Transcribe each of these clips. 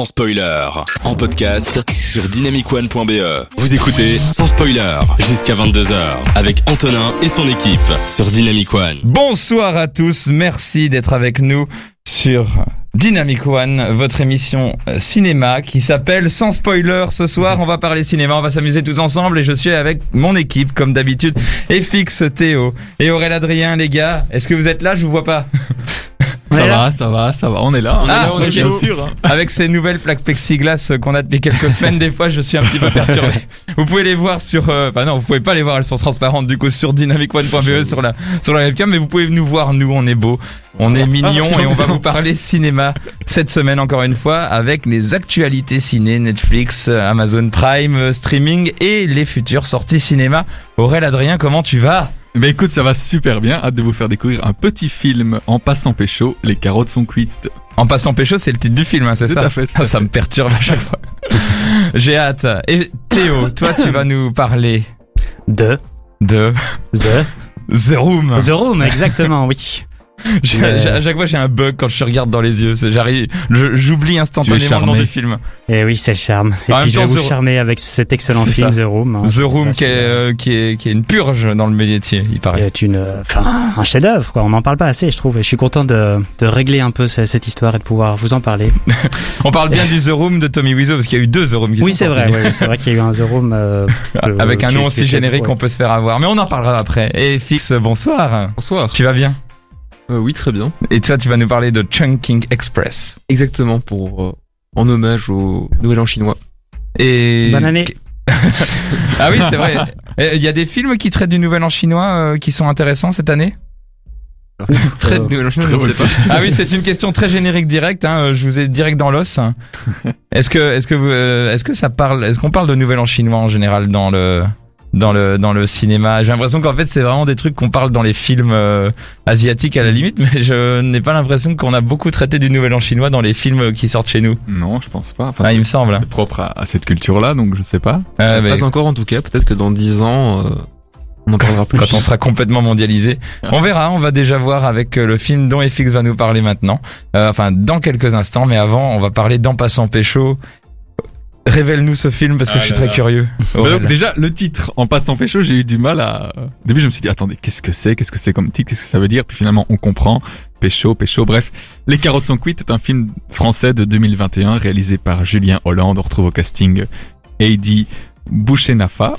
sans spoiler. En podcast sur dynamicone.be. Vous écoutez sans spoiler jusqu'à 22h avec Antonin et son équipe sur Dynamic One. Bonsoir à tous, merci d'être avec nous sur Dynamic One, votre émission euh, cinéma qui s'appelle Sans spoiler. Ce soir, on va parler cinéma, on va s'amuser tous ensemble et je suis avec mon équipe comme d'habitude. FX Théo et Aurélien Adrien, les gars. Est-ce que vous êtes là? Je vous vois pas. Ça va, ça va, ça va, on est là. On Ah, est là, on est bien sûr. hein. Avec ces nouvelles plaques plexiglas qu'on a depuis quelques semaines, des fois je suis un petit peu perturbé. Vous pouvez les voir sur, euh, enfin non, vous pouvez pas les voir, elles sont transparentes du coup sur dynamicone.be sur la sur la webcam, mais vous pouvez nous voir, nous on est beau, on est mignon et on va vous parler cinéma cette semaine encore une fois avec les actualités ciné, Netflix, euh, Amazon Prime, euh, streaming et les futures sorties cinéma. Aurélien Adrien, comment tu vas? Mais écoute, ça va super bien. Hâte de vous faire découvrir un petit film en passant pécho. Les carottes sont cuites. En passant pécho, c'est le titre du film, hein, c'est Tout ça à fait, Ah, Ça fait. me perturbe à chaque fois. J'ai hâte. Et Théo, toi tu vas nous parler De de The The Room. The Room, exactement, oui. Euh. À chaque fois, j'ai un bug quand je te regarde dans les yeux. J'arrive, j'oublie instantanément le nom du film. Et oui, c'est le charme. Et En puis je vais vous The- charmer avec cet excellent film ça. The Room. hein. The Room, qui est, euh, qui est, qui est une purge dans le métier, il paraît. est une, enfin, un chef-d'œuvre, quoi. On n'en parle pas assez, je trouve. Et je suis content de, de régler un peu ce- cette histoire et de pouvoir vous en parler. On parle bien du The Room de Tommy Wiseau parce qu'il y a eu deux The Room qui oui, sont c'est vrai. oui, c'est vrai qu'il y a eu un The Room euh, euh, Avec un nom aussi générique, ouais. on peut se faire avoir. Mais on en parlera après. Et Fix, bonsoir. Bonsoir. Tu vas bien? Euh, oui, très bien. Et toi, tu vas nous parler de Chunking Express. Exactement pour euh, en hommage au Nouvel An chinois. Et Bonne année. Ah oui, c'est vrai. Et Il y a des films qui traitent du Nouvel An chinois euh, qui sont intéressants cette année? Très Euh, Nouvel An chinois, très je ne sais pas. Ah oui, c'est une question très générique directe. Hein. euh, Je vous ai direct dans l'os. Est-ce que, est-ce que, vous, euh, est-ce que ça parle, est-ce qu'on parle de Nouvel An chinois en général dans le, dans le, dans le cinéma J'ai l'impression qu'en fait, c'est vraiment des trucs qu'on parle dans les films euh, asiatiques à la limite, mais je n'ai pas l'impression qu'on a beaucoup traité du Nouvel An chinois dans les films qui sortent chez nous. Non, je pense pas. Enfin, Ah, il me semble. c'est propre à, à cette culture-là, donc je sais pas. Euh, mais Pas encore en tout cas. Peut-être que dans 10 ans, euh, on en parlera plus. quand on sera complètement mondialisé. On verra, on va déjà voir avec euh, le film dont FX va nous parler maintenant. Euh, enfin, dans quelques instants, mais avant, on va parler d'En passant pécho. Révèle-nous ce film parce que Ah je suis là très là. curieux. Bah donc déjà, le titre, en passant pécho, j'ai eu du mal à... Au début, je me suis dit, attendez, qu'est-ce que c'est? Qu'est-ce que c'est comme titre? Qu'est-ce que ça veut dire? Puis finalement, on comprend. Pécho, pécho, bref. Les carottes sont cuites est un film français de 2021 réalisé par Julien Hollande. On retrouve au casting Heidi Bouchenafa,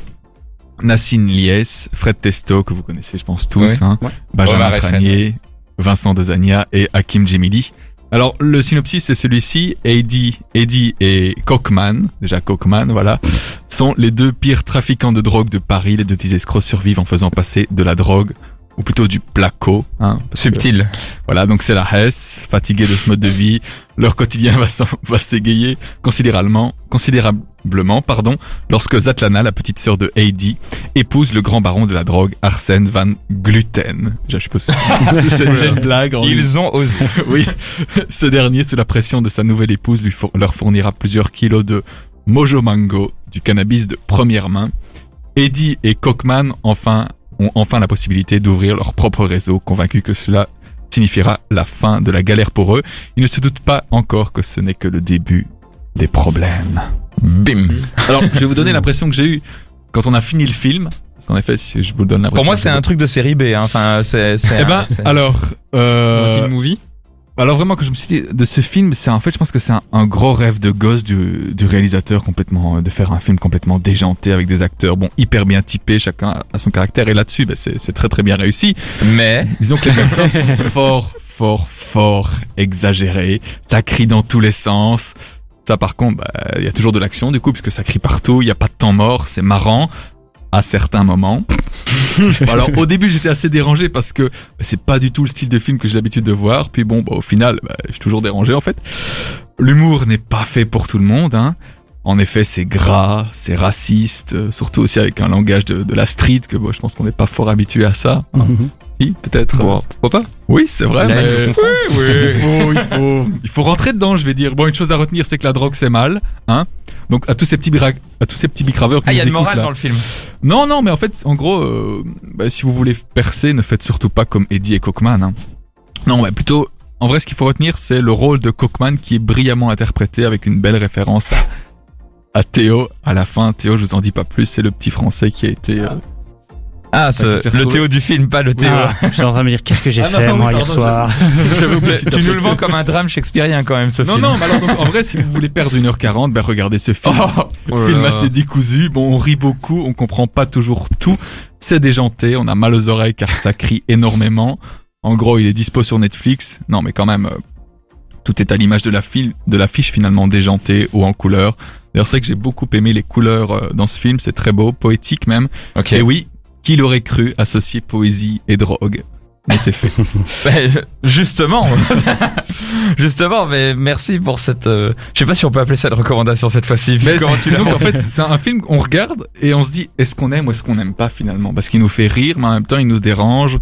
Nassine Lies, Fred Testo, que vous connaissez, je pense tous, hein, Ouais. Benjamin Tranier, Vincent Dezania et Hakim Djemili. Alors, le synopsis, c'est celui-ci. Eddie, Eddie et Cockman, déjà Cockman, voilà, sont les deux pires trafiquants de drogue de Paris. Les deux petits escrocs survivent en faisant passer de la drogue, ou plutôt du placo, hein, que- Subtil. voilà, donc c'est la Hesse, fatigués de ce mode de vie, leur quotidien va s'égayer considérablement, considérablement, pardon, lorsque Zatlana, la petite sœur de Heidi, épouse le grand baron de la drogue, Arsène Van Gluten. Je suppose c'est une blague. en- Ils ont osé. oui, ce dernier, sous la pression de sa nouvelle épouse, lui four- leur fournira plusieurs kilos de Mojo Mango, du cannabis de première main. Eddie et Cockman, enfin, ont enfin la possibilité d'ouvrir leur propre réseau, convaincus que cela signifiera la fin de la galère pour eux. Ils ne se doutent pas encore que ce n'est que le début des problèmes. Bim. Alors, je vais vous donner l'impression que j'ai eu quand on a fini le film. Parce qu'en effet, si je vous donne l'impression. Pour moi, c'est un truc de série B. hein. Enfin, c'est. Eh ben, c'est- alors, euh, movie. Alors vraiment que je me suis dit de ce film, c'est en fait, je pense que c'est un, un gros rêve de gosse du, du réalisateur complètement, euh, de faire un film complètement déjanté avec des acteurs, bon, hyper bien typés, chacun a- son caractère et là-dessus, c'est c'est très très bien réussi. Mais Disons que les personnes sont fort, fort, fort exagérées. Ça crie dans tous les sens. Ça, par contre, bah, il y a toujours de l'action, du coup, puisque ça crie partout. Il n'y a pas de temps mort. C'est marrant. À certains moments. Alors, au début, j'étais assez dérangé parce que c'est pas du tout le style de film que j'ai l'habitude de voir. Puis bon, bah, au final, bah, je suis toujours dérangé, en fait. L'humour n'est pas fait pour tout le monde, hein. En effet, c'est gras, c'est raciste, euh, surtout aussi avec un langage de, de la street que bon, je pense qu'on n'est pas fort habitué à ça. hein. Mhm. Si, peut-être. Bon, pourquoi pas Oui, c'est vrai. Mais- oui, oui. Il faut, il faut, il faut rentrer dedans, je vais dire. Bon, une chose à retenir, c'est que la drogue c'est mal, hein. Donc à tous ces petits bira- à tous ces petits bicraveurs qui ah, il y a de morale là. dans le film. Non, non, mais en fait, en gros, euh, bah, si vous voulez percer, ne faites surtout pas comme Eddie et Cockman. Hein. Non, mais plutôt en vrai, ce qu'il faut retenir, c'est le rôle de Cockman qui est brillamment interprété avec une belle référence à, à Théo. À la fin, Théo, je vous en dis pas plus, c'est le petit français qui a été. euh, Ah, ce- le. Théo du film, pas le Théo. Ah, je suis en train de me dire qu'est-ce que j'ai Ah non, fait oui, moi hier pardon, soir. tu nous le vends comme un drame shakespearien quand même ce Non, film. non, alors, donc, en vrai, si vous voulez perdre 1h40, ben, regardez ce film. Oh, Oh film assez décousu. Bon, on rit beaucoup, on comprend pas toujours tout. C'est déjanté, on a mal aux oreilles car ça crie énormément. En gros, il est dispo sur Netflix. Non, mais quand même, euh, tout est à l'image de la fil- de l'affiche finalement déjantée ou en couleur. D'ailleurs, c'est vrai que j'ai beaucoup aimé les couleurs euh, dans ce film. C'est très beau, poétique même. ok. Et oui, qui l'aurait cru associer poésie et drogue Mais c'est fait. Ben, justement, justement, mais merci pour cette. euh, Je sais pas si on peut appeler ça une recommandation cette fois-ci. Mais tu l'as donc en fait, c'est un film qu'on regarde et on se dit est-ce qu'on aime ou est-ce qu'on n'aime pas finalement? Parce qu'il nous fait rire, mais en même temps il nous dérange.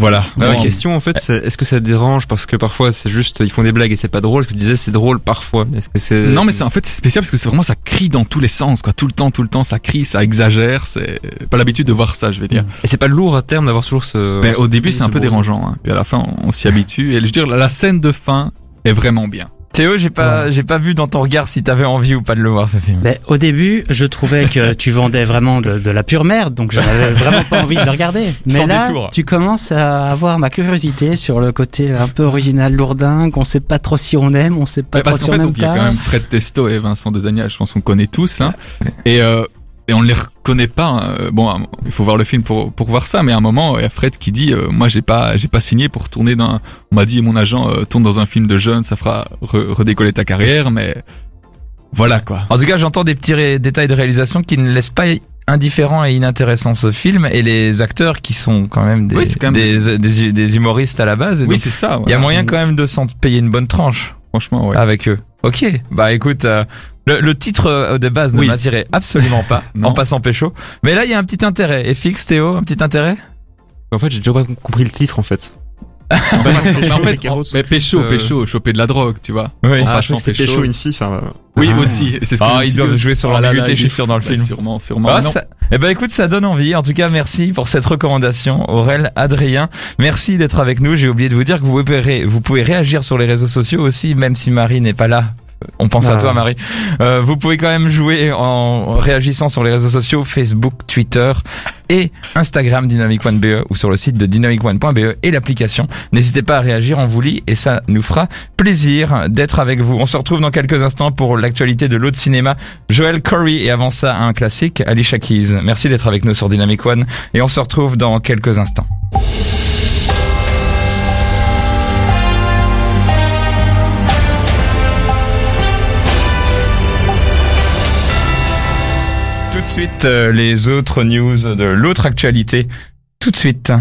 Voilà. Ma question en fait, c'est est-ce que ça dérange? Parce que parfois c'est juste ils font des blagues et c'est pas drôle. Ce que tu disais, c'est drôle parfois. Est-ce que c'est Non mais c'est en fait c'est spécial parce que c'est vraiment ça crie dans tous les sens quoi tout le temps tout le temps ça crie ça exagère c'est pas l'habitude de voir ça je vais dire. et c'est pas lourd à terme d'avoir toujours ce. Mais ce- au début c'est un peu dérangeant hein. puis à la fin on, on s'y habitue et je veux dire la scène de fin est vraiment bien. Théo, j'ai pas, j'ai pas vu dans ton regard si t'avais envie ou pas de le voir ce film. Mais au début, je trouvais que tu vendais vraiment de, de la pure merde, donc j'avais vraiment pas envie de le regarder. Mais Sans là, détour. tu commences à avoir ma curiosité sur le côté un peu original, lourdin, qu'on sait pas trop si on aime, on sait pas Ouais, trop si on aime donc, il y a pas. quand même Fred Testo et Vincent Desagna je pense qu'on connaît tous hein. et euh, et on ne les reconnaît pas. hein. Bon, un- il faut voir le film pour pour voir ça. Mais à un moment, il y a Fred qui dit, euh, moi j'ai pas j'ai pas signé pour tourner dans. On m'a dit mon agent euh, tourne dans un film de jeunes, ça fera re- redécoller ta carrière. Mais voilà quoi. En tout cas, j'entends des petits détails de réalisation qui ne laissent pas indifférent et inintéressant ce film et les acteurs qui sont quand même des, Oui, quand même des, des, des humoristes à la base. Et Oui, c'est ça. il y a moyen quand même de s'en payer une bonne tranche Franchement, ouais. avec eux. Ok, bah écoute, euh, le, le titre euh, de base ne Oui. m'attirait absolument pas en passant pécho. Mais là, il y a un petit intérêt. Et fixe, Théo, un petit intérêt? En fait, j'ai déjà pas compris le titre en fait. mais en fait, carottes mais pécho, euh, pécho, choper de la drogue, tu vois. Oui. Ah, crois que c'est pécho. pécho une fille. Enfin, euh, Oui, Ah. aussi. C'est ce que Ah, je me ils doivent jouer sur là, l'ambiguïté, je suis sûr, dans le bah, film. Sûrement, sûrement. Ah, ça- eh ben écoute, ça donne envie. En tout cas, merci pour cette recommandation, Aurel, Adrien. Merci d'être avec nous. J'ai oublié de vous dire que vous pouvez, ré- vous pouvez réagir sur les réseaux sociaux aussi, même si Marie n'est pas là. On pense à Ah. toi, Marie. Euh, vous pouvez quand même jouer en réagissant sur les réseaux sociaux, Facebook, Twitter et Instagram Dynamic One BE ou sur le site de dynamicone.be et l'application. N'hésitez pas à réagir, on vous lit et ça nous fera plaisir d'être avec vous. On se retrouve dans quelques instants pour l'actualité de l'autre cinéma. Joel Corey et avant ça un classique, Alicia Keys. Merci d'être avec nous sur Dynamic One et on se retrouve dans quelques instants. De suite, euh, les autres news de l'autre actualité. Tout de suite.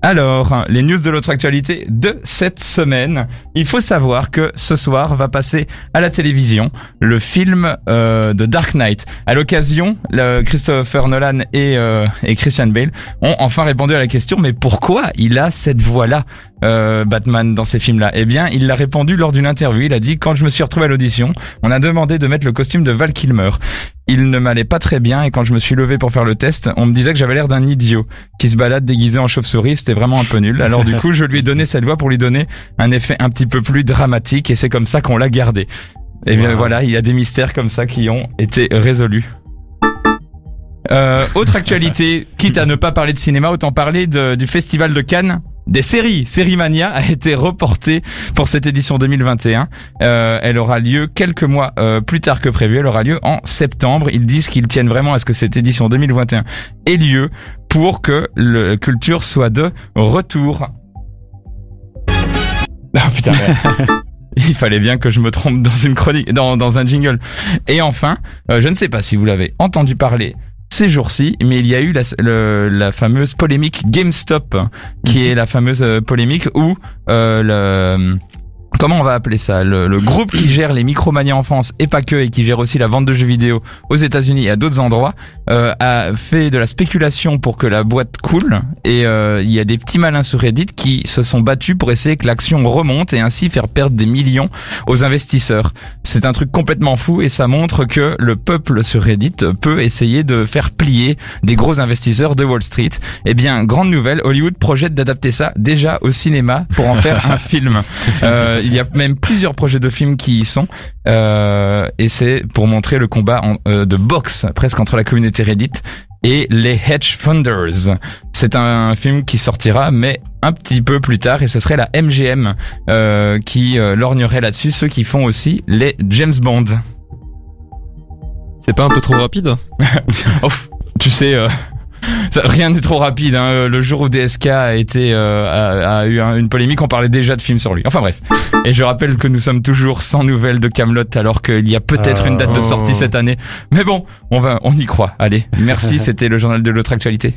Alors, les news de l'autre actualité de cette semaine. Il faut savoir que ce soir va passer à la télévision le film euh, de Dark Knight. À l'occasion, Christopher Nolan et, euh, et Christian Bale ont enfin répondu à la question mais pourquoi il a cette voix-là, euh, Batman, dans ces films-là Eh bien, il l'a répondu lors d'une interview. Il a dit quand je me suis retrouvé à l'audition, on a demandé de mettre le costume de Val Kilmer. Il ne m'allait pas très bien et quand je me suis levé pour faire le test, on me disait que j'avais l'air d'un idiot qui se balade déguisé en chauve-souris. C'était vraiment un peu nul. Alors du coup, je lui ai donné cette voix pour lui donner un effet un petit peu plus dramatique et c'est comme ça qu'on l'a gardé. Et bien Wow. voilà, il y a des mystères comme ça qui ont été résolus. Euh, autre actualité, quitte à ne pas parler de cinéma, autant parler de- du festival de Cannes. Des séries, Série Mania a été reportée pour cette édition 2021. Euh, elle aura lieu quelques mois euh, plus tard que prévu. Elle aura lieu en septembre. Ils disent qu'ils tiennent vraiment à ce que cette édition 2021 ait lieu pour que le culture soit de retour. Ah putain. Il fallait bien que je me trompe dans une chronique, dans, dans un jingle. Et enfin, euh, je ne sais pas si vous l'avez entendu parler ces jours-ci, mais il y a eu la, le- la fameuse polémique GameStop, qui est la fameuse euh, polémique où euh, le comment on va appeler ça le, le groupe qui gère les Micromania en France et pas que et qui gère aussi la vente de jeux vidéo aux États-Unis et à d'autres endroits euh, a fait de la spéculation pour que la boîte coule et euh, il y a des petits malins sur Reddit qui se sont battus pour essayer que l'action remonte et ainsi faire perdre des millions aux investisseurs. C'est un truc complètement fou et ça montre que le peuple sur Reddit peut essayer de faire plier des gros investisseurs de Wall Street. Eh bien, grande nouvelle, Hollywood projette d'adapter ça déjà au cinéma pour en faire un film. Euh, il y a même plusieurs projets de films qui y sont euh, et c'est pour montrer le combat en- euh, de boxe presque entre la communauté Reddit et les hedge funders. C'est un film qui sortira, mais un petit peu plus tard, et ce serait la MGM euh, qui euh, lorgnerait là-dessus, ceux qui font aussi les James Bond. C'est pas un peu trop rapide? Oh, tu sais, euh, ça- rien n'est trop rapide. Hein. Le jour où DSK a été euh, a, a eu un- une polémique, on parlait déjà de film sur lui. Enfin bref. Et je rappelle que nous sommes toujours sans nouvelles de Camelot, alors qu'il y a peut-être une date de sortie cette année. Mais bon, on va, on y croit. Allez, merci. C'était le journal de l'autre actualité.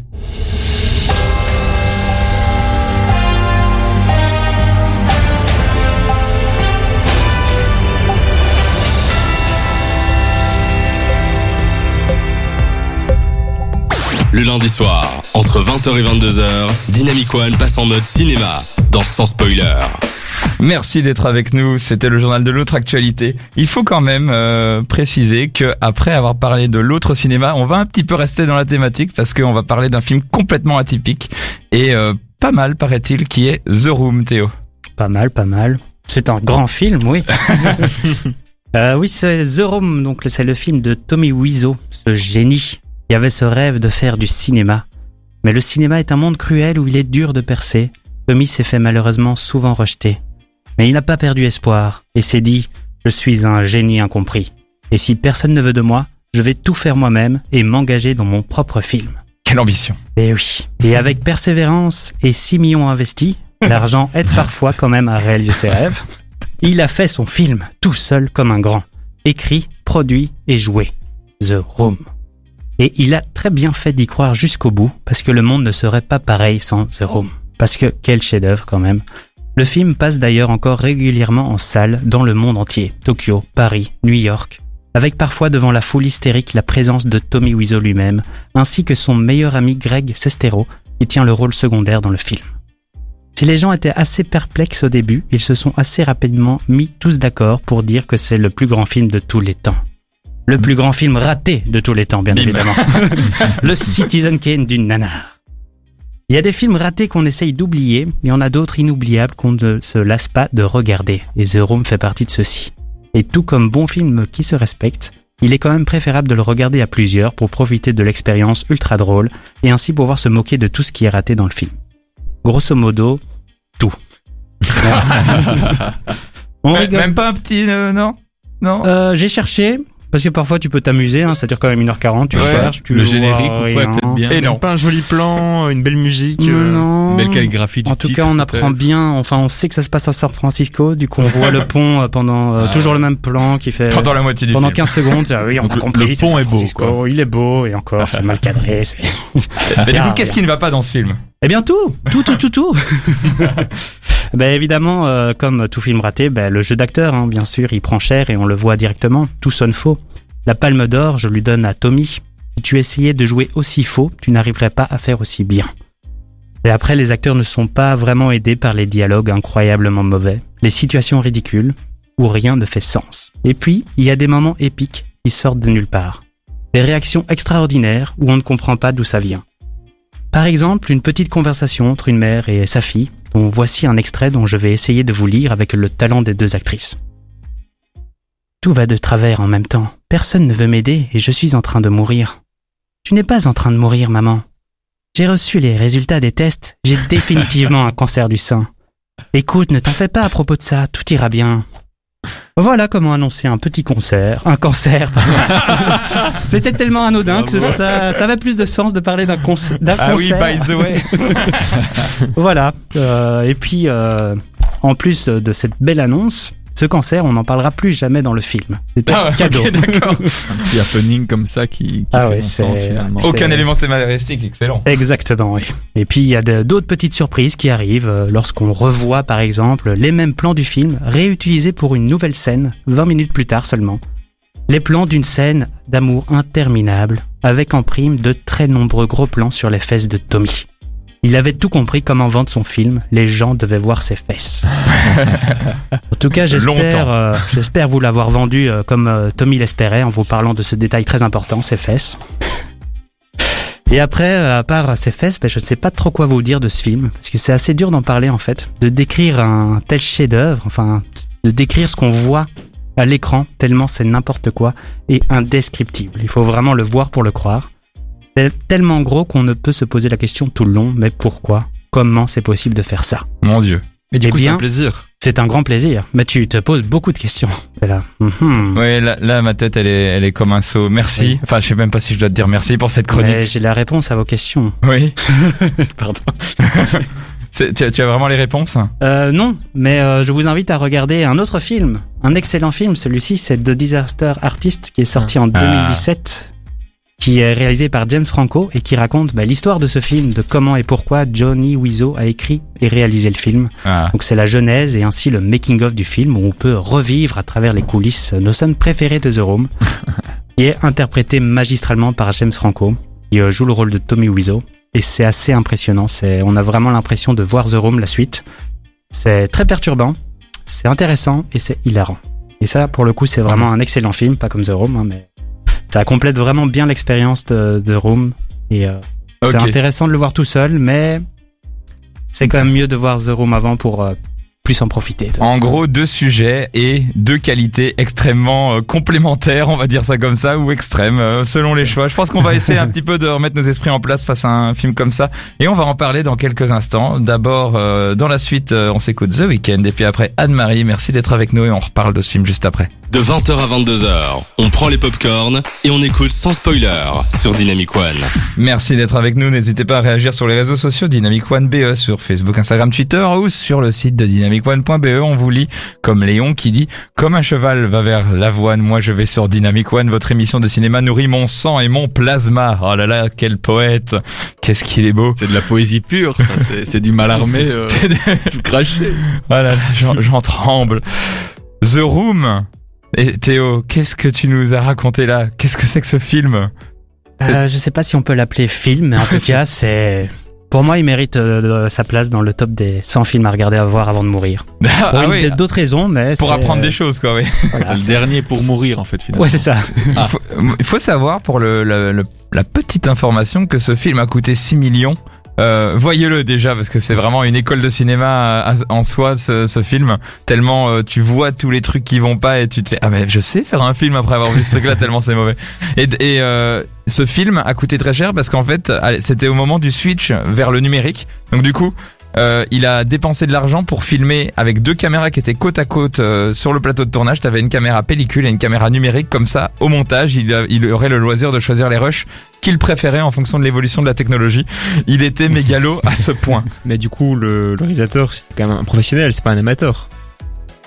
Le lundi soir, entre 20h et 22h, Dynamic One passe en mode cinéma dans Sans Spoiler. Merci d'être avec nous. C'était le journal de l'autre actualité. Il faut quand même euh, préciser que après avoir parlé de l'autre cinéma, on va un petit peu rester dans la thématique parce qu'on va parler d'un film complètement atypique et euh, pas mal paraît-il qui est The Room, Théo. Pas mal, pas mal. C'est un grand film, oui. Euh, oui, c'est The Room, donc c'est le film de Tommy Wiseau, ce génie qui avait ce rêve de faire du cinéma. Mais le cinéma est un monde cruel où il est dur de percer. Tommy s'est fait malheureusement souvent rejeter. Mais il n'a pas perdu espoir et s'est dit Je suis un génie incompris. Et si personne ne veut de moi, je vais tout faire moi-même et m'engager dans mon propre film. Quelle ambition. Et oui. Et avec persévérance et 6 millions investis, l'argent aide parfois quand même à réaliser ses rêves. Il a fait son film tout seul comme un grand. Écrit, produit et joué. The Room. Et il a très bien fait d'y croire jusqu'au bout, parce que le monde ne serait pas pareil sans The Room. Parce que quel chef-d'œuvre quand même. Le film passe d'ailleurs encore régulièrement en salle dans le monde entier. Tokyo, Paris, New York. Avec parfois devant la foule hystérique la présence de Tommy Wiseau lui-même, ainsi que son meilleur ami Greg Sestero, qui tient le rôle secondaire dans le film. Si les gens étaient assez perplexes au début, ils se sont assez rapidement mis tous d'accord pour dire que c'est le plus grand film de tous les temps. Le plus grand film raté de tous les temps, bien Bim. évidemment. le Citizen Kane du nanar. Il y a des films ratés qu'on essaye d'oublier, mais on a d'autres inoubliables qu'on ne se lasse pas de regarder, et The Room fait partie de ceux-ci. Et tout comme bon film qui se respecte, il est quand même préférable de le regarder à plusieurs pour profiter de l'expérience ultra drôle et ainsi pouvoir se moquer de tout ce qui est raté dans le film. Grosso modo, tout. On rigole. Même pas un petit, euh, non? Non? Euh, J'ai cherché, parce que parfois tu peux t'amuser, hein, ça dure quand même 1h40, tu Ouais. cherches, tu le vois générique ou quoi, peut-être bien. Et non. Pas un joli plan, une belle musique. euh, Non. Belle calligraphie du En tout titre, cas, on apprend bien. Enfin, on sait que ça se passe à San Francisco. Du coup, on voit le pont euh, pendant euh, Ah. toujours le même plan qui fait Pendant la moitié du pendant film. 15 secondes. Ah oui, on Donc a le- compris. le c'est pont San est beau, Francisco, Il est beau et encore, c'est mal cadré. c'est- Mais du coup, qu'est-ce qui ne va pas dans ce film? Eh bien tout, tout, tout, tout, tout. ben évidemment, euh, comme tout film raté, ben, le jeu d'acteur, hein, bien sûr, il prend cher et on le voit directement. Tout sonne faux. La palme d'or, je lui donne à Tommy. Si tu essayais de jouer aussi faux, tu n'arriverais pas à faire aussi bien. Et après, les acteurs ne sont pas vraiment aidés par les dialogues incroyablement mauvais, les situations ridicules, où rien ne fait sens. Et puis, il y a des moments épiques qui sortent de nulle part. Des réactions extraordinaires où on ne comprend pas d'où ça vient. Par exemple, une petite conversation entre une mère et sa fille, voici un extrait dont je vais essayer de vous lire avec le talent des deux actrices. Tout va de travers en même temps. Personne ne veut m'aider et je suis en train de mourir. Tu n'es pas en train de mourir, maman. J'ai reçu les résultats des tests. J'ai définitivement un cancer du sein. Écoute, ne t'en fais pas à propos de ça, tout ira bien. Voilà comment annoncer un petit concert, un cancer. C'était tellement anodin que ça, ça avait plus de sens de parler d'un conce- d'un Ah oui, concert. by the way. Voilà. Euh, et puis, euh, en plus de cette belle annonce, ce cancer, on n'en parlera plus jamais dans le film. Ah, un cadeau. ok, d'accord. Un petit happening comme ça qui, qui Ah fait ouais, sens c'est- finalement. Aucun C'est- élément scénaristique, excellent. Exactement, oui. Et puis il y a de- d'autres petites surprises qui arrivent euh, lorsqu'on revoit par exemple les mêmes plans du film réutilisés pour une nouvelle scène 20 minutes plus tard seulement. Les plans d'une scène d'amour interminable avec en prime de très nombreux gros plans sur les fesses de Tommy. Il avait tout compris comment vendre son film, les gens devaient voir ses fesses. en tout cas, j'espère euh, j'espère vous l'avoir vendu euh, comme euh, Tommy l'espérait en vous parlant de ce détail très important, ses fesses. Et après, à part ses fesses, ben, je ne sais pas trop quoi vous dire de ce film, parce que c'est assez dur d'en parler en fait, de décrire un tel chef-d'œuvre, enfin, de décrire ce qu'on voit à l'écran, tellement c'est n'importe quoi et indescriptible. Il faut vraiment le voir pour le croire. C'est tellement gros qu'on ne peut se poser la question tout le long, mais pourquoi? Comment c'est possible de faire ça? Mon dieu. Mais du Eh coup, c'est un plaisir. C'est un grand plaisir, mais tu te poses beaucoup de questions. Là, mhm. Ouais, là, là, ma tête, elle est, elle est comme un seau. Merci. Oui. Enfin, je sais même pas si je dois te dire merci pour cette chronique. J'ai la réponse à vos questions. Oui. Pardon. Tu as, tu as vraiment les réponses? Euh, non, mais euh, je vous invite à regarder un autre film, un excellent film. Celui-ci, c'est The Disaster Artist, qui est sorti en Ah. 2017, qui est réalisé par James Franco et qui raconte bah, l'histoire de ce film, de comment et pourquoi Johnny Wiseau a écrit et réalisé le film. ah. Donc c'est la genèse et ainsi le making of du film où on peut revivre à travers les coulisses nos scènes préférées de The Room, qui est interprété magistralement par James Franco, qui euh, joue le rôle de Tommy Wiseau. Et c'est assez impressionnant. C'est, on a vraiment l'impression de voir The Room la suite. C'est très perturbant, c'est intéressant et c'est hilarant. Et ça, pour le coup, c'est vraiment un excellent film, pas comme The Room, hein, mais ça complète vraiment bien l'expérience de, de Room. Et euh, c'est intéressant de le voir tout seul, mais c'est quand même mieux de voir The Room avant pour euh, plus en profiter. En gros, deux sujets et deux qualités extrêmement euh, complémentaires, on va dire ça comme ça, ou extrêmes, euh, selon les choix. Je pense qu'on va essayer un petit peu de remettre nos esprits en place face à un film comme ça, et on va en parler dans quelques instants. D'abord, euh, dans la suite, euh, on s'écoute The Weeknd, et puis après Anne-Marie. Merci d'être avec nous, et on reparle de ce film juste après. De 20h à 22h, on prend les popcorns et on écoute sans spoiler sur Dynamic One. Merci d'être avec nous. N'hésitez pas à réagir sur les réseaux sociaux Dynamic One BE sur Facebook, Instagram, Twitter ou sur le site de dynamicone.be. On vous lit comme Léon qui dit Comme un cheval va vers l'avoine, moi je vais sur Dynamic One. Votre émission de cinéma nourrit mon sang et mon plasma. Oh là là, quel poète Qu'est-ce qu'il est beau C'est de la poésie pure, ça. C'est, du malarmé euh, tout craché. Oh là là, j'en j'en tremble. The Room et Théo, qu'est-ce que tu nous as raconté là? Qu'est-ce que c'est que ce film? Euh, je sais pas si on peut l'appeler film, mais en tout cas, c'est. Pour moi, il mérite euh, sa place dans le top des 100 films à regarder à voir avant de mourir. Ah, Pour oui, d'autres raisons, mais pour apprendre euh, des choses quoi, oui. voilà, le dernier pour mourir, en fait, finalement. Ouais, c'est ça. Il faut, il faut savoir pour le, le- le- la petite information que ce film a coûté 6 millions. Euh, voyez-le déjà parce que c'est vraiment une école de cinéma à- en soi ce, ce film. Tellement euh, tu vois tous les trucs qui vont pas et tu te fais ah mais je sais faire un film après avoir vu ce truc là tellement c'est mauvais. Et, et euh, ce film a coûté très cher parce qu'en fait c'était au moment du switch vers le numérique. Donc du coup euh, il a dépensé de l'argent pour filmer avec deux caméras qui étaient côte à côte euh, sur le plateau de tournage. T'avais une caméra pellicule et une caméra numérique. Comme ça, au montage, il, a- il aurait le loisir de choisir les rushs qu'il préférait en fonction de l'évolution de la technologie. Il était mégalo à ce point. Mais du coup, le, le réalisateur, c'est quand même un professionnel, c'est pas un amateur.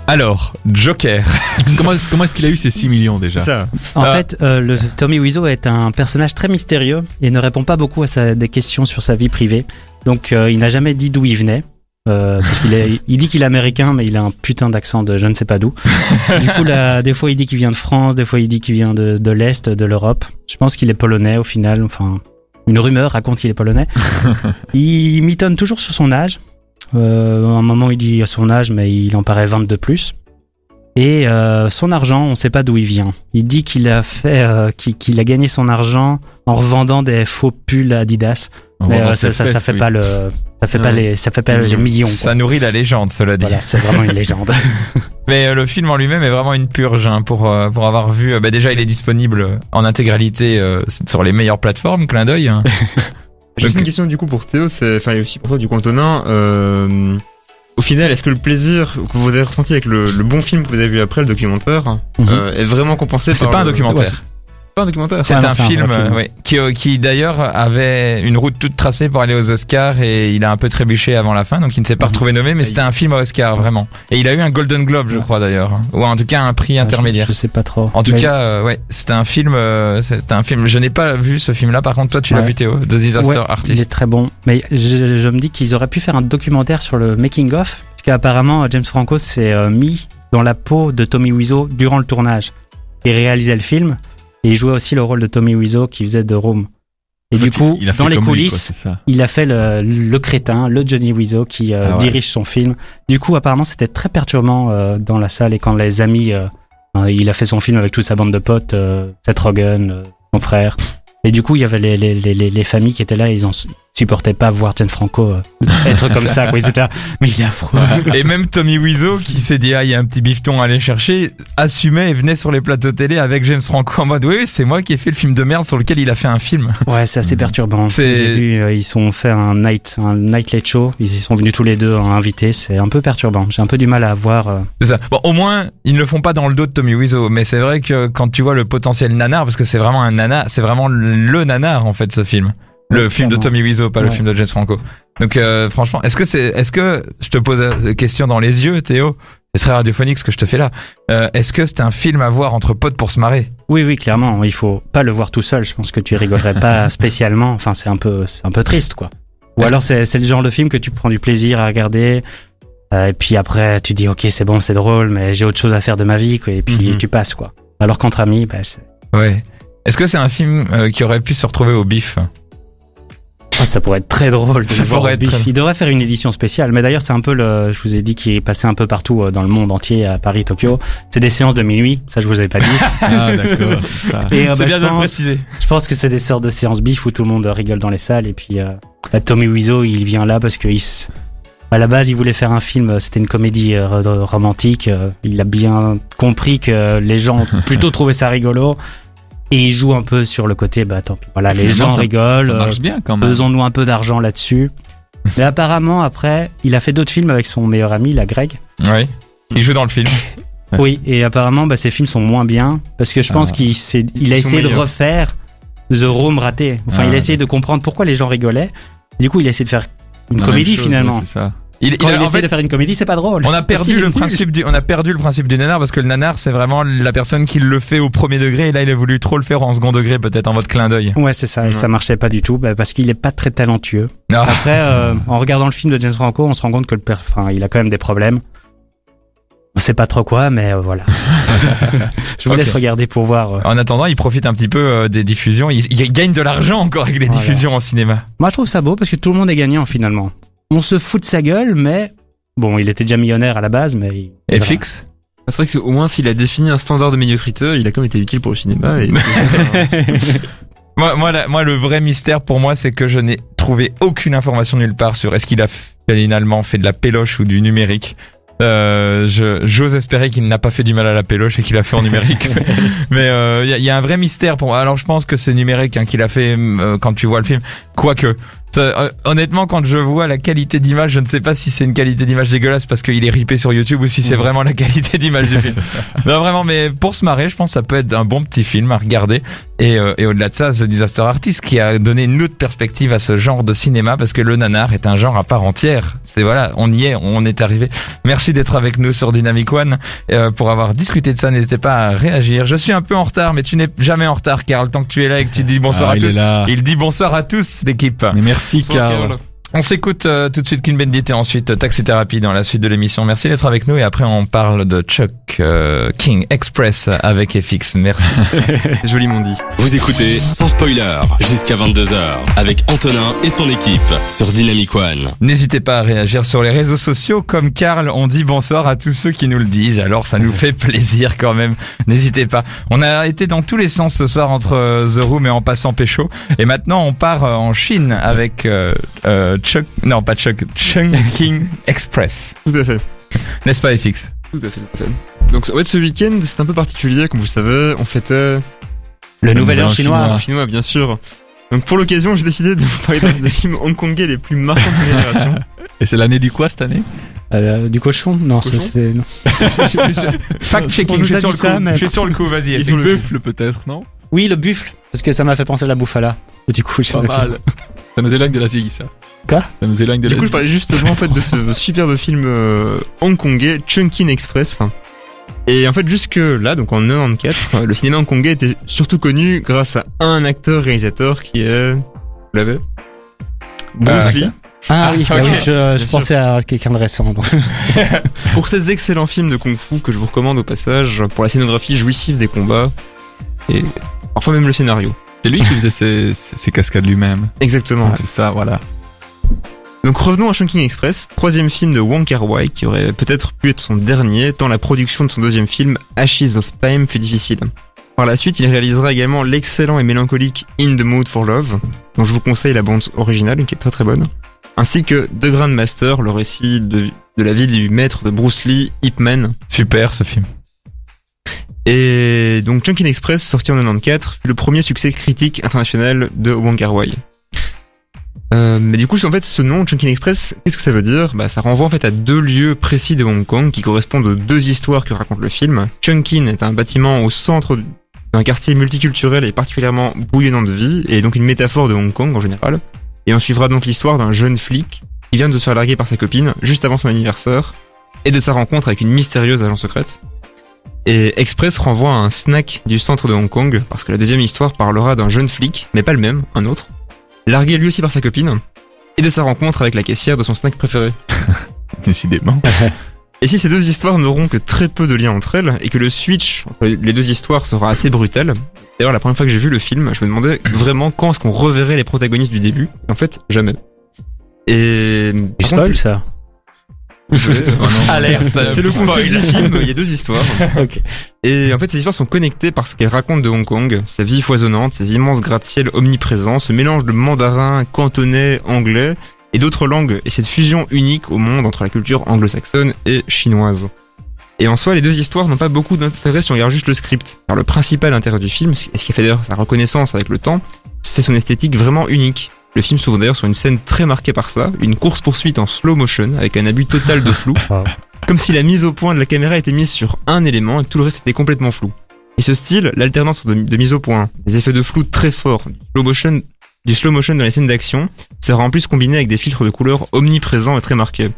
Alors, Joker. comment, comment est-ce qu'il a eu ces 6 millions déjà ça. En Ah. fait, euh, le Tommy Wiseau est un personnage très mystérieux et ne répond pas beaucoup à sa- des questions sur sa vie privée. Donc, euh, il n'a jamais dit d'où il venait. Euh, parce qu'il est, il dit qu'il est américain, mais il a un putain d'accent de je ne sais pas d'où. Du coup, là, des fois, il dit qu'il vient de France, des fois, il dit qu'il vient de, de l'Est, de l'Europe. Je pense qu'il est polonais au final. Enfin, une rumeur raconte qu'il est polonais. il mitonne toujours sur son âge. Euh, à un moment, il dit à son âge, mais il en paraît 22 plus. Et euh, son argent, on ne sait pas d'où il vient. Il dit qu'il a fait, euh, qu'il a gagné son argent en revendant des faux pulls Adidas. En Mais euh, ça, ça, fait oui. pas le, ça fait pas les, ça fait pas Les millions. quoi. Ça nourrit la légende, cela dit. Voilà, c'est vraiment une légende. Mais euh, le film en lui-même est vraiment une purge hein, pour euh, pour avoir vu. euh, bah, déjà, il est disponible en intégralité euh, sur les meilleures plateformes. Clin d'œil. hein. Juste Donc- une question du coup pour Théo, c'est, enfin et aussi pour toi du coup Antonin. Au final, est-ce que le plaisir que vous avez ressenti avec le, le bon film que vous avez vu après le documentaire Mhm. euh, est vraiment compensé C'est pas un documentaire. Pas un documentaire. C'est un film, euh, qui, euh, qui d'ailleurs avait une route toute tracée pour aller aux Oscars et il a un peu trébuché avant la fin, donc il ne s'est pas Mhm. retrouvé nommé, mais c'était un film à Oscar vraiment. Et il a eu un Golden Globe, je crois d'ailleurs, hein. ou en tout cas un prix intermédiaire. Je, je sais pas trop. En tout Mais- cas, euh, ouais, c'était un film, euh, c'était un film. Je n'ai pas vu ce film-là. Par contre, toi, tu l'as Ouais. vu, Théo, The Disaster Ouais, Il est Artist. très bon. Mais je, je me dis qu'ils auraient pu faire un documentaire sur le making of, parce qu'apparemment James Franco s'est euh, mis dans la peau de Tommy Wiseau durant le tournage. Il réalisait le film et il jouait aussi le rôle de Tommy Wiseau qui faisait de Room. Et En du fait, coup, dans les comme lui, quoi, coulisses, il a fait le, le crétin, le Johnny Wiseau qui euh, Ah ouais. dirige son film. Du coup, apparemment, c'était très perturbant euh, dans la salle et quand les amis, euh, il a fait son film avec toute sa bande de potes, Seth Rogen, son frère. Et du coup, il y avait les, les, les, les- les familles qui étaient là, et ils en su- supportaient pas voir Jane Franco euh, être comme ça. Quoi. Ils étaient là, mais il est affreux. Et même Tommy Wiseau, qui s'est dit, ah, il y a un petit bifton à aller chercher, assumait et venait sur les plateaux télé avec James Franco en mode, oui, c'est moi qui ai fait le film de merde sur lequel il a fait un film. Ouais, c'est assez perturbant. J'ai vu, euh, ils sont fait un night, un night late show. Ils y sont venus tous les deux en invités. C'est un peu perturbant. J'ai un peu du mal à voir. euh, C'est ça. Bon, au moins, ils ne le font pas dans le dos de Tommy Wiseau, mais c'est vrai que quand tu vois le potentiel nanar, parce que c'est vraiment un nanar, c'est vraiment le nanar en fait ce film. Le film de. Tommy Wiseau, pas le film de James Franco. Donc euh, franchement, est-ce que c'est, est-ce que je te pose la question dans les yeux, Théo? C'est très radiophonique ce que je te fais là. Euh, est-ce que c'est un film à voir entre potes pour se marrer? Oui, oui, clairement. Il faut pas le voir tout seul. Je pense que tu rigolerais pas spécialement. Enfin, c'est un peu, c'est un peu triste, quoi. Ou alors c'est, c'est le genre de film que tu prends du plaisir à regarder. euh, et puis après, tu dis, ok, c'est bon, c'est drôle, mais j'ai autre chose à faire de ma vie, quoi. Et puis Mhm. tu passes, quoi. Alors qu'entre amis, bah, c'est- Ouais. Est-ce que c'est un film qui aurait pu se retrouver au bif? Oh, ça pourrait être très drôle. De Ça voir pourrait être Il devrait faire une édition spéciale. Mais d'ailleurs, c'est un peu le, je vous ai dit, qui est passé un peu partout euh, dans le monde entier, à Paris, Tokyo. C'est des séances de minuit. Ça, je vous avais pas dit. Ah, d'accord, c'est euh, bah, bien de préciser. Je pense que c'est des sortes de séances bif où tout le monde rigole dans les salles et puis euh, bah, Tommy Wiseau il vient là parce que il à la base il voulait faire un film, c'était une comédie euh, ro- romantique. il a bien compris que les gens plutôt trouvaient ça rigolo et il joue un peu sur le côté bah tant pis. Voilà les gens ça- rigolent. Ça euh, marche bien quand même. Faisons-nous un peu d'argent là-dessus. Mais apparemment après il a fait d'autres films avec son meilleur ami, la Greg. Oui. Il joue dans le film. Oui, et apparemment, bah, ces films sont moins bien parce que je pense Ah. qu'il il a essayé de refaire The Room raté. Enfin, Ah, il a essayé de comprendre pourquoi les gens rigolaient. Du coup, il a essayé de faire une comédie chose, finalement. ouais, C'est ça. Il, Quand il il, a- en fait, de faire une comédie, c'est pas drôle. On a perdu le principe du, on a perdu le principe du nanar parce que le nanar c'est vraiment la personne qui le fait au premier degré et là il a voulu trop le faire en second degré peut-être en mode clin d'œil. Ouais, c'est ça. Et Ouais. ça marchait pas du tout bah, parce qu'il est pas très talentueux. Ah. Après, euh, en regardant le film de James Franco, on se rend compte que le per- enfin, il a quand même des problèmes. On sait pas trop quoi, mais euh, voilà. Je vous laisse regarder pour voir. euh. En attendant, il profite un petit peu euh, des diffusions. Il, il gagne de l'argent encore avec les Voilà. diffusions en cinéma. Moi, je trouve ça beau parce que tout le monde est gagnant finalement. On se fout de sa gueule, mais bon, il était déjà millionnaire à la base, mais il- fixe. C'est vrai que c'est- au moins s'il a défini un standard de médiocrité, il a quand même été utile pour le cinéma. Et... Moi, moi, la- moi, le vrai mystère pour moi, c'est que je n'ai trouvé aucune information nulle part sur est-ce qu'il a finalement fait de la péloche ou du numérique. Euh, je- j'ose espérer qu'il n'a pas fait du mal à la péloche et qu'il a fait en numérique. Mais euh, il y, a- il y a un vrai mystère pour moi. Alors je pense que c'est numérique hein, qu'il a fait euh, quand tu vois le film. Quoique, euh, honnêtement, quand je vois la qualité d'image, je ne sais pas si c'est une qualité d'image dégueulasse parce qu'il est ripé sur YouTube ou si c'est Mhm. vraiment la qualité d'image du film. non vraiment, mais pour se marrer, je pense que ça peut être un bon petit film à regarder. Et, euh, et au-delà de ça, The Disaster Artist qui a donné une autre perspective à ce genre de cinéma parce que le nanar est un genre à part entière. C'est voilà, on y est, on est arrivé. Merci d'être avec nous sur Dynamic One euh, pour avoir discuté de ça. N'hésitez pas à réagir. Je suis un peu en retard, mais tu n'es jamais en retard, Karl. Tant que tu es là et que tu dis bonsoir Ah, à il tous. est là. Il dit bonsoir à tous, l'équipe. Mais merci, Bonsoir, Karl. Karl. On s'écoute euh, tout de suite Clean Bandit et ensuite euh, Taxi Therapy dans la suite de l'émission. Merci d'être avec nous et après on parle de Chuck euh, King Express avec FX. Merci. Joliment dit. Vous écoutez sans spoiler jusqu'à 22h avec Antonin et son équipe sur Dynamic One. N'hésitez pas à réagir sur les réseaux sociaux. Comme Karl, on dit bonsoir à tous ceux qui nous le disent. Alors ça nous fait plaisir quand même. N'hésitez pas. On a été dans tous les sens ce soir entre euh, The Room et en passant Pécho. Et maintenant on part euh, en Chine avec euh, euh, Chuck... Non pas Chuck. Chung King Express. Tout à fait. N'est-ce pas FX Tout à fait, tout à fait. Donc, ouais, ce week-end, c'est un peu particulier, comme vous le savez. On fêtait Le Le nouvel an nouvel an chinois. chinois. le chinois, bien sûr. Donc, pour l'occasion, j'ai décidé de vous parler d'un des films hongkongais les plus marquants de cette génération. Et c'est l'année du quoi cette année? Euh, du cochon? Non, c'est. non. Fact On checking. nous Je Je suis sur le coup. Vas-y. Le Buffle peut-être, non? Oui, le buffle, parce que ça m'a fait penser à la bouffala. Du coup, Pas mal. Ça nous éloigne de l'Asie, ça. Quoi Ça nous éloigne de Du coup, je parlais justement en fait de ce superbe film euh, hongkongais Chunkin Express. Et en fait, jusque là, donc en 94, euh, le cinéma hongkongais était surtout connu grâce à un acteur réalisateur qui est, vous l'avez, Bruce Euh, Lee. Ah oui, bah oui, je, je sûr. pensais à quelqu'un de récent. Pour ces excellents films de kung-fu que je vous recommande au passage, pour la scénographie jouissive des combats et parfois même le scénario. C'est lui qui faisait ses- ses cascades lui-même. Exactement. C'est ça, voilà. Donc revenons à Chunking Express, troisième film de Wong Kar Wai qui aurait peut-être pu être son dernier tant la production de son deuxième film Ashes of Time fut difficile. Par la suite, il réalisera également l'excellent et mélancolique In the Mood for Love, dont je vous conseille la bande originale qui est très très bonne, ainsi que The Grandmaster, le récit de, de la vie du maître de Bruce Lee, Ip Man. Super ce film. Et donc Chunkin Express, sorti en 94, fut le premier succès critique international de Wong Kar Wai. Euh, mais du coup, en fait, ce nom, Chunkin Express, qu'est-ce que ça veut dire? Bah, ça renvoie en fait à deux lieux précis de Hong Kong qui correspondent aux deux histoires que raconte le film. Chunkin est un bâtiment au centre d'un quartier multiculturel et particulièrement bouillonnant de vie, et donc une métaphore de Hong Kong en général. Et on suivra donc l'histoire d'un jeune flic qui vient de se faire larguer par sa copine juste avant son anniversaire, et de sa rencontre avec une mystérieuse agent secrète. Et Express renvoie à un snack du centre de Hong Kong, parce que la deuxième histoire parlera d'un jeune flic, mais pas le même, un autre, largué lui aussi par sa copine, et de sa rencontre avec la caissière de son snack préféré. Décidément. Et si ces deux histoires n'auront que très peu de liens entre elles, et que le switch entre les deux histoires sera assez brutal, d'ailleurs la première fois que j'ai vu le film, je me demandais vraiment quand est-ce qu'on reverrait les protagonistes du début, et en fait, jamais. Et... Du contre, ça. Alerte. C'est le spoil. du film, il y a deux histoires. Et en fait, ces histoires sont connectées parce qu'elles racontent de Hong Kong, sa vie foisonnante, ses immenses gratte-ciel omniprésents, ce mélange de mandarin, cantonais, anglais et d'autres langues, et cette fusion unique au monde entre la culture anglo-saxonne et chinoise. Et en soi, les deux histoires n'ont pas beaucoup d'intérêt si on regarde juste le script. Car le principal intérêt du film, et ce qui a fait d'ailleurs sa reconnaissance avec le temps, c'est son esthétique vraiment unique. Le film s'ouvre d'ailleurs sur une scène très marquée par ça, une course-poursuite en slow motion avec un abus total de flou. Wow. Comme si la mise au point de la caméra était mise sur un élément et tout le reste était complètement flou. Et ce style, l'alternance de, de mise au point, des effets de flou très forts, du slow motion, du slow motion dans les scènes d'action, sera en plus combiné avec des filtres de couleurs omniprésents et très marqués.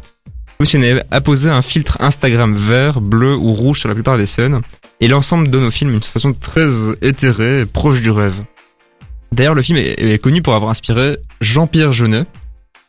Comme si on avait apposé un filtre Instagram vert, bleu ou rouge sur la plupart des scènes, et l'ensemble donne au film une sensation très éthérée et proche du rêve. D'ailleurs, le film est, est connu pour avoir inspiré Jean-Pierre Jeunet,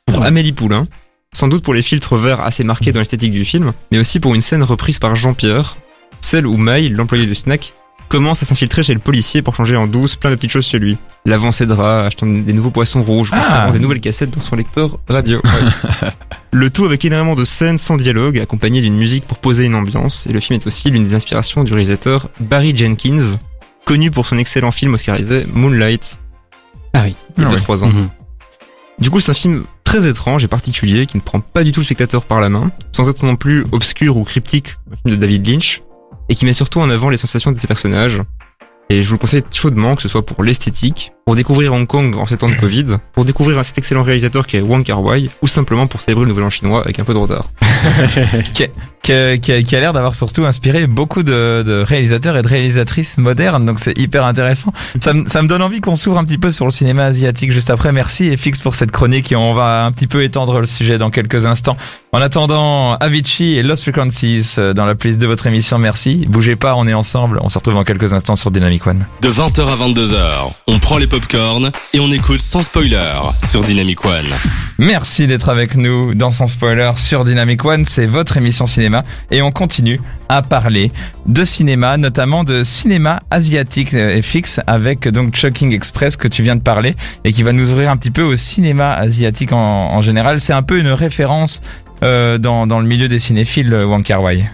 pour Ouais. Amélie Poulain, sans doute pour les filtres verts assez marqués dans l'esthétique du film, mais aussi pour une scène reprise par Jean-Pierre, celle où Maï, l'employé du snack, commence à s'infiltrer chez le policier pour changer en douce plein de petites choses chez lui. Lavant ses draps, achetant des nouveaux poissons rouges, Ah. installant des nouvelles cassettes dans son lecteur radio. Ouais. le tout avec énormément de scènes sans dialogue, accompagné d'une musique pour poser une ambiance, et le film est aussi l'une des inspirations du réalisateur Barry Jenkins, connu pour son excellent film oscarisé Moonlight. Ah oui. Il y a Ah ouais. 3 ans. Mhm. Du coup, c'est un film très étrange et particulier qui ne prend pas du tout le spectateur par la main, sans être non plus obscur ou cryptique, comme le film de David Lynch, et qui met surtout en avant les sensations de ses personnages. Et je vous le conseille chaudement, que ce soit pour l'esthétique, pour découvrir Hong Kong en ces temps de Covid, pour découvrir cet excellent réalisateur qui est Wong Kar Wai, ou simplement pour célébrer le nouvel an chinois avec un peu de retard. qui, a- l'air d'avoir surtout inspiré beaucoup de, réalisateurs et de réalisatrices modernes, donc c'est hyper intéressant. Ça, me- donne envie qu'on s'ouvre un petit peu sur le cinéma asiatique juste après. Merci et fixe pour cette chronique et on va un petit peu étendre le sujet dans quelques instants. En attendant, Avicii et Lost Frequencies euh, dans la playlist de votre émission, merci. Bougez pas, on est ensemble. On se retrouve dans quelques instants sur Dynamic One. De 20h à 22h, on prend les popcorns et on écoute sans spoiler sur Dynamic One. Merci d'être avec nous dans Sans Spoiler sur Dynamic One, c'est votre émission cinéma et on continue à parler de cinéma, notamment de cinéma asiatique euh, et fixe avec donc Chucking Express que tu viens de parler et qui va nous ouvrir un petit peu au cinéma asiatique en, en général. C'est un peu une référence euh, dans, dans le milieu des cinéphiles, euh, Wong Kar Wai.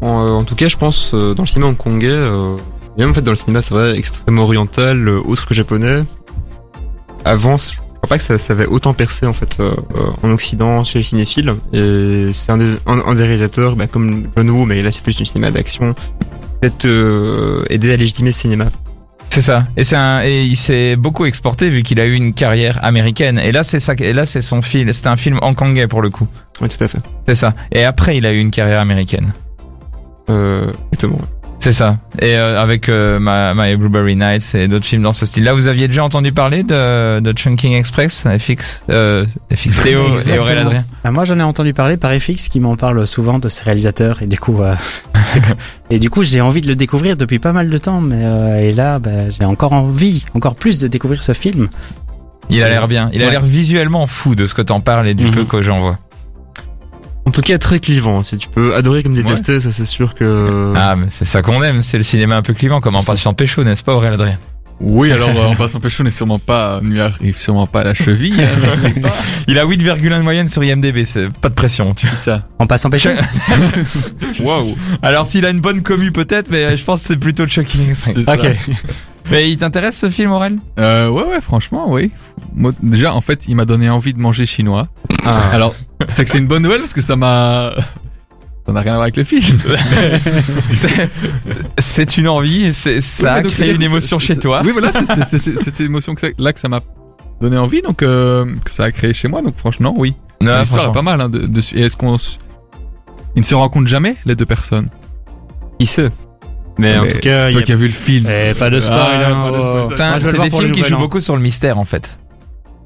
En, euh, en tout cas, je pense, euh, dans le cinéma hongkongais, euh, et même en fait dans le cinéma, c'est vrai, extrêmement oriental, euh, autre que japonais, avant, je crois pas que ça, ça avait autant percé en fait euh, euh, en Occident chez les cinéphiles. Et c'est un, des- un, un des réalisateurs, bah, comme John Woo, mais là c'est plus du cinéma d'action, peut-être euh, aider à légitimer ce cinéma. C'est ça. Et c'est un, et il s'est beaucoup exporté vu qu'il a eu une carrière américaine. Et là, c'est ça, et là, c'est son film, c'était un film hongkongais pour le coup. Oui, tout à fait. C'est ça. Et après, il a eu une carrière américaine. Euh, exactement. C'est ça. Et euh, avec euh, My, My Blueberry Nights et d'autres films dans ce style-là, vous aviez déjà entendu parler de, de Chunking Express, FX, euh, FX Théo et. Aurélien Adrien Ah, moi, j'en ai entendu parler par FX qui m'en parle souvent de ses réalisateurs et du coup, euh, et du coup, j'ai envie de le découvrir depuis pas mal de temps, mais et là, bah, j'ai encore envie, encore plus de découvrir ce film. Il a l'air bien. Il a Ouais. l'air visuellement fou de ce que t'en parles et du Mhm. peu que j'en vois. En tout cas, très clivant. Si tu peux adorer comme détester, ça c'est sûr que. Ah, mais c'est ça qu'on aime, c'est le cinéma un peu clivant, comme en patient pécho, n'est-ce pas Aurélien Adrien? Oui, alors euh, en passant pécho n'est sûrement pas, lui arrive sûrement pas à la cheville. hein. Il a 8,1 de moyenne sur IMDB, c'est pas de pression, tu vois. Ça. En passant pécho. Waouh. Alors s'il a une bonne commu peut-être, mais je pense que c'est plutôt ça. Ok. Mais il t'intéresse ce film, Aurel? Euh, ouais, ouais, franchement, oui. Moi, déjà, en fait, il m'a donné envie de manger chinois. Ah. Alors, c'est que c'est une bonne nouvelle parce que ça m'a. Ça n'a rien à voir avec le film. C'est- une envie et ça a créé une émotion chez toi. Oui, voilà, c'est- cette émotion que ça- là que ça m'a donné envie, donc euh, que ça a créé chez moi. Donc franchement, oui. Non, L'histoire est pas mal. Hein, de, de- et est-ce qu'on ils ne se rencontrent jamais les deux personnes? Qui sait Mais en Mais tout cas, c'est il toi y a- qui as vu le film. Eh, pas de spoil, Ah, hein, spoil, vais c'est des films qui jouent beaucoup sur le mystère en fait.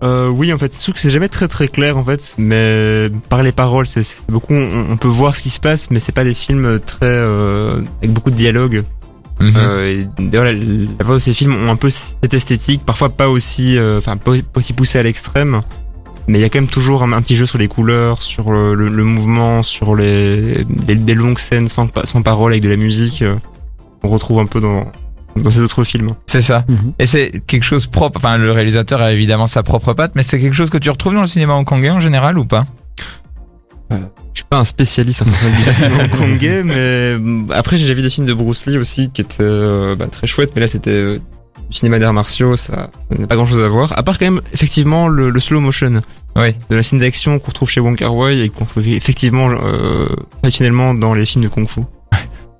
Euh, oui, en fait, trouve que c'est jamais très très clair en fait, mais par les paroles, c'est beaucoup. On, on peut voir ce qui se passe, mais c'est pas des films très euh, avec beaucoup de dialogue. Mhm. Euh, et d'ailleurs, la, de ces films ont un peu cette esthétique, parfois pas aussi, euh, enfin pas pas aussi poussé à l'extrême, mais il y a quand même toujours un, un petit jeu sur les couleurs, sur le, le- le mouvement, sur les, les- des longues scènes sans sans parole avec de la musique. Euh, on retrouve un peu dans dans ces autres films. C'est ça. Mhm. Et c'est quelque chose propre. Enfin, le réalisateur a évidemment sa propre patte, mais c'est quelque chose que tu retrouves dans le cinéma hongkongais en général ou pas? Je suis pas un spécialiste en du cinéma hongkongais, mais mm, après j'ai déjà vu des films de Bruce Lee aussi qui étaient euh, bah, très chouettes, mais là c'était euh, du cinéma d'arts martiaux, ça n'a pas grand chose à voir. À part quand même effectivement le, le slow motion Oui. de la scène d'action qu'on trouve chez Wong Kar Wai et qu'on trouve effectivement euh, traditionnellement dans les films de kung fu.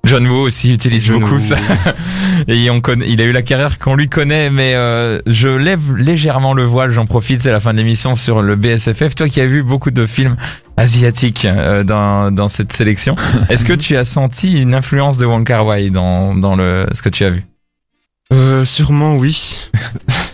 John Woo aussi utilise John beaucoup Woo. ça. Et on connaît, il a eu la carrière qu'on lui connaît, mais euh, je lève légèrement le voile, j'en profite, c'est la fin de l'émission sur le BSFF. Toi qui as vu beaucoup de films asiatiques euh, dans, dans cette sélection, est-ce que tu as senti une influence de Wong Kar Wai dans, dans le, ce que tu as vu? Euh, sûrement oui.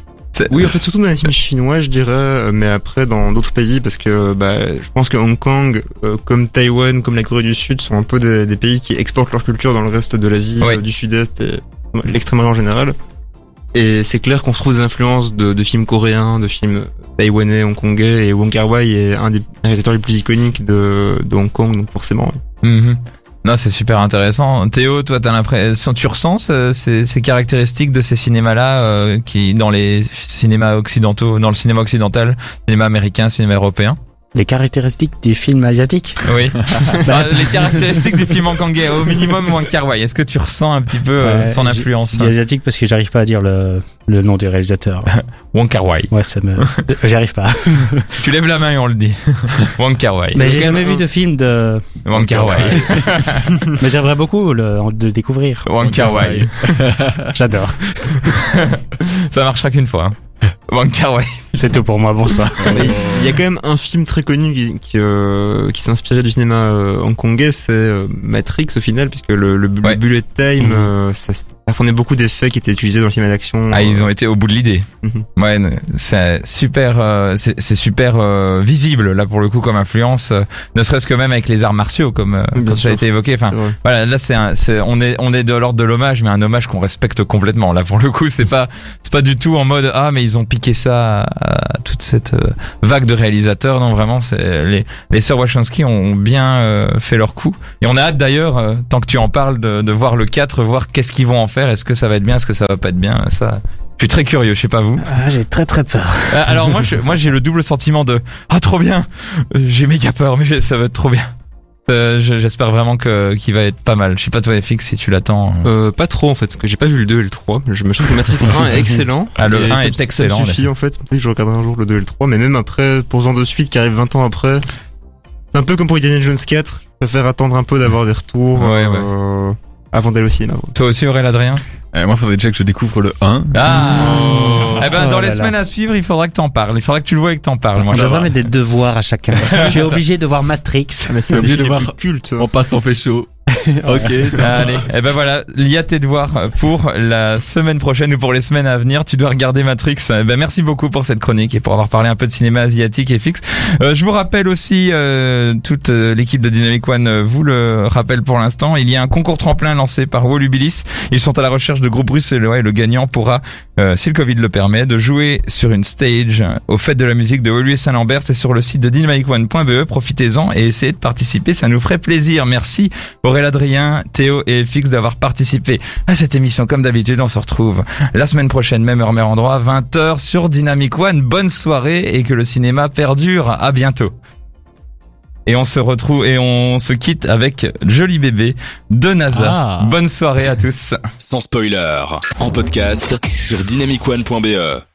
Oui, en fait, surtout dans les films chinois, je dirais, euh, mais après dans d'autres pays, parce que bah, je pense que Hong Kong, euh, comme Taïwan, comme la Corée du Sud, sont un peu des, des pays qui exportent leur culture dans le reste de l'Asie, Oui. euh, du Sud-Est et l'extrême-orient en général. Et c'est clair qu'on se trouve des influences de, de films coréens, de films taïwanais, hongkongais, et Wong Kar Wai est un des réalisateurs les plus iconiques de, de Hong Kong, donc forcément. oui. Mhm. Non, c'est super intéressant. Théo, toi, t'as l'impression, tu ressens ce- ces, ces caractéristiques de ces cinémas-là euh, qui, dans les cinémas occidentaux, dans le cinéma occidental, cinéma américain, cinéma européen? Les caractéristiques du film asiatique. Oui. Bah, les caractéristiques du film hongkongais, au minimum Wong Kar Wai. Est-ce que tu ressens un petit peu euh, son influence asiatique parce que j'arrive pas à dire le, le nom du réalisateur. Wong Kar Wai. Ouais, ça me. J'y arrive pas. Tu lèves la main et on le dit. Wong Kar Wai. Mais j'ai jamais vu de film de. Wong Kar Wai. Mais j'aimerais beaucoup le, de le découvrir. Wong Kar Wai. J'adore. Ça marchera qu'une fois. hein. Kar Wai. C'est tout pour moi. Bonsoir. Il y a quand même un film très connu qui, qui, euh, qui inspiré du cinéma euh, hongkongais, c'est euh, Matrix au final, puisque le, le, bu- Ouais. le bullet time, euh, ça, ça fournait beaucoup d'effets qui étaient utilisés dans le cinéma d'action. Ah, ils euh, ont été au bout de l'idée. Mhm. Ouais, c'est super, euh, c'est c'est super euh, visible là pour le coup comme influence, euh, ne serait-ce que même avec les arts martiaux comme, euh, comme ça a été évoqué. Enfin, ouais. voilà, là c'est un- c'est on est on est de l'ordre de l'hommage, mais un hommage qu'on respecte complètement. Là pour le coup, c'est pas c'est pas du tout en mode ah mais ils ont piqué ça à, à toute cette euh, vague de réalisateurs. Non vraiment, les les sœurs Wachowski ont bien euh, fait leur coup. Et on a hâte d'ailleurs, euh, tant que tu en parles, de, de voir le 4, voir qu'est-ce qu'ils vont en faire. Est-ce que ça va être bien, est-ce que ça va pas être bien? Ça, je suis très curieux. Je sais pas vous. Ah, j'ai très très peur. Alors moi, je, moi j'ai le double sentiment de ah trop bien. J'ai méga peur, mais ça va être trop bien. Euh, je- J'espère vraiment que qu'il va être pas mal. Je sais pas toi FX si tu l'attends. Euh, pas trop en fait, parce que j'ai pas vu le 2 et le 3. Je me trouve que Matrix 1 est excellent. Ah, le Et 1 ça- est ça excellent, suffit en fait. Peut-être que je regarderai un jour le 2 et le 3, mais même après, pour genre de suite qui arrive 20 ans après, c'est un peu comme pour Indiana Jones 4. Je préfère attendre un peu d'avoir des retours Ouais, ouais. Avant d'aller au cinéma. Toi aussi Aurélien Adrien Euh, moi, faudrait déjà que je découvre le 1. Ah. Oh. Eh ben Oh dans là les là. semaines à suivre, il faudra que t'en parles. Il faudra que tu le vois et que t'en parles. Moi, On devrait mettre des devoirs à chacun. tu es obligé de voir Matrix. Mais c'est obligé de voir- voir culte. On passe en pécho. ok. Allez, et ben voilà, il y a tes devoirs pour la semaine prochaine ou pour les semaines à venir. Tu dois regarder Matrix. Eh ben merci beaucoup pour cette chronique et pour avoir parlé un peu de cinéma asiatique et fixe. Euh, je vous rappelle aussi, euh, toute euh, l'équipe de Dynamic One euh, vous le rappelle pour l'instant, il y a un concours tremplin lancé par Wolubilis. Ils sont à la recherche de groupes bruxellois et le gagnant pourra, euh, si le Covid le permet, de jouer sur une stage euh, au fête de la musique de Wolu et Saint-Lambert. C'est sur le site de dynamicone.be. Profitez-en et essayez de participer, ça nous ferait plaisir. Merci Aurélien Adrien, Théo et FX d'avoir participé à cette émission. Comme d'habitude, on se retrouve la semaine prochaine, même heure, même endroit, 20h sur Dynamic One. Bonne soirée et que le cinéma perdure. À bientôt. Et on se retrouve et on se quitte avec Joli bébé de NASA. Ah. Bonne soirée à tous. Sans spoiler, en podcast sur dynamicone.be.